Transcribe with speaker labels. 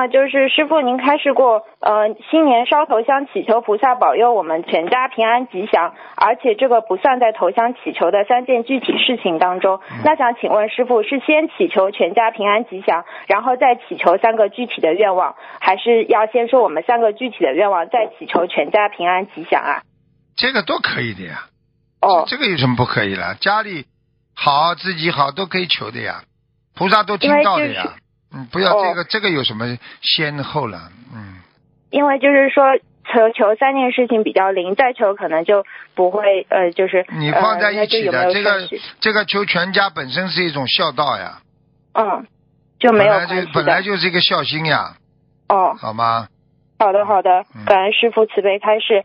Speaker 1: 啊，就是师傅，您开示过，呃，新年烧头香祈求菩萨保佑我们全家平安吉祥，而且这个不算在头香祈求的三件具体事情当中。那想请问师傅，是先祈求全家平安吉祥，然后再祈求三个具体的愿望，还是要先说我们三个具体的愿望，再祈求全家平安吉祥啊？
Speaker 2: 这个都可以的呀。
Speaker 1: 哦，
Speaker 2: 这个有什么不可以了？家里好，自己好都可以求的呀，菩萨都听到的呀。不要
Speaker 1: 哦
Speaker 2: 这个，这个有什么先后了？嗯，
Speaker 1: 因为就是说求求三件事情比较灵，再求可能就不会呃，就是
Speaker 2: 你放在一起的，这个这个求全家本身是一种孝道呀，
Speaker 1: 嗯，就没
Speaker 2: 本来就
Speaker 1: 有
Speaker 2: 本来。就是一个孝心呀，
Speaker 1: 哦，
Speaker 2: 好吗？
Speaker 1: 好的好的
Speaker 2: 嗯，
Speaker 1: 感恩师傅慈悲开示。